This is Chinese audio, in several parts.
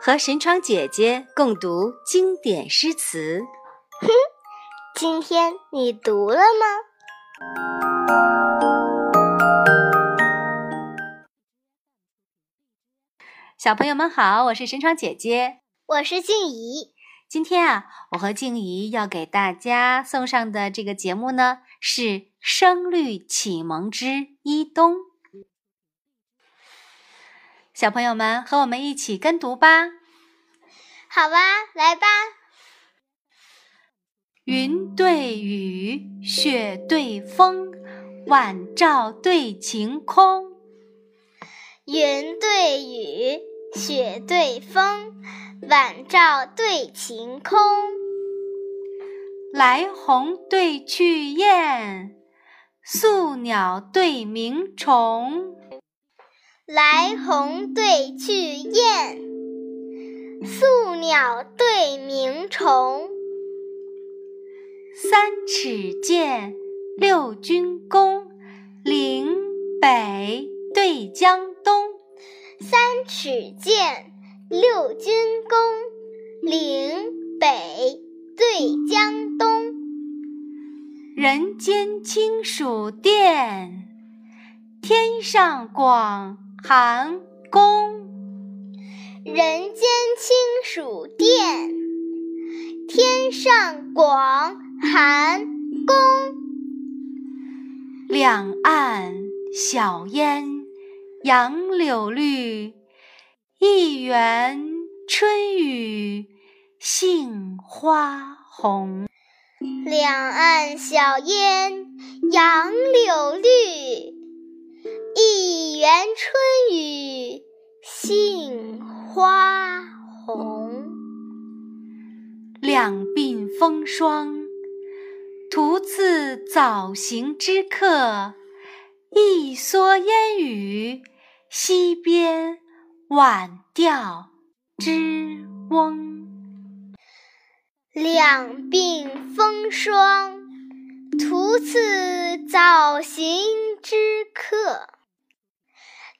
和神窗姐姐共读经典诗词。哼，今天你读了吗？小朋友们好，我是神窗姐姐，我是静怡。今天啊，我和静怡要给大家送上的这个节目呢，是《声律启蒙之伊东》。小朋友们和我们一起跟读吧。好吧，来吧。云对雨，雪对风，晚照对晴空。云对雨，雪对风，晚照对晴空。来鸿对去雁，宿鸟对鸣虫。来鸿对去雁，宿鸟对鸣虫。三尺剑，六钧弓，岭北对江东。三尺剑，六钧弓，岭北对江东。人间清暑殿，天上广寒宫。人间清暑殿，天上广寒宫。两岸晓烟杨柳绿，一园春雨杏花红。两岸晓烟杨柳绿，一园春两鬓风霜，徒次早行之客；一蓑烟雨，溪边晚钓之翁。两鬓风霜，徒次早行之客；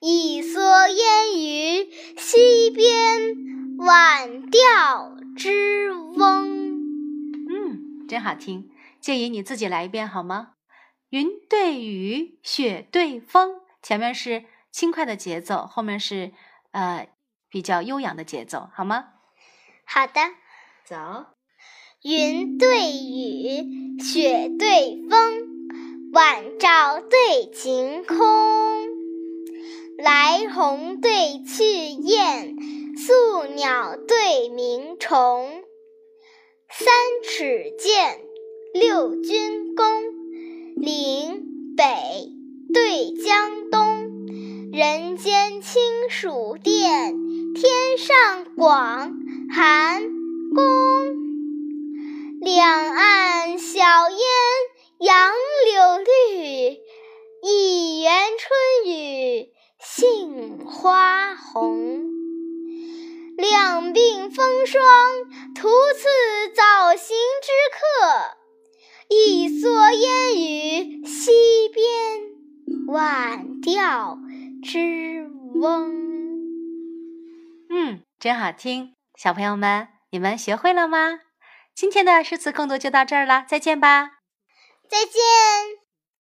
一蓑烟雨，溪边晚钓之。真好听。建议你自己来一遍好吗？云对雨，雪对风，前面是轻快的节奏，后面是呃比较悠扬的节奏，好吗？好的，走。云对雨，雪对风，晚照对晴空。来鸿对去雁，宿鸟对鸣虫。三尺剑，六钧弓，岭北对江东。人间清暑殿，天上广寒宫。两岸晓烟杨柳绿，一园春雨杏花红。两鬓风霜，徒次早行之客；一蓑烟雨，溪边晚钓之翁。嗯，真好听，小朋友们，你们学会了吗？今天的诗词共读就到这儿了，再见吧！再见。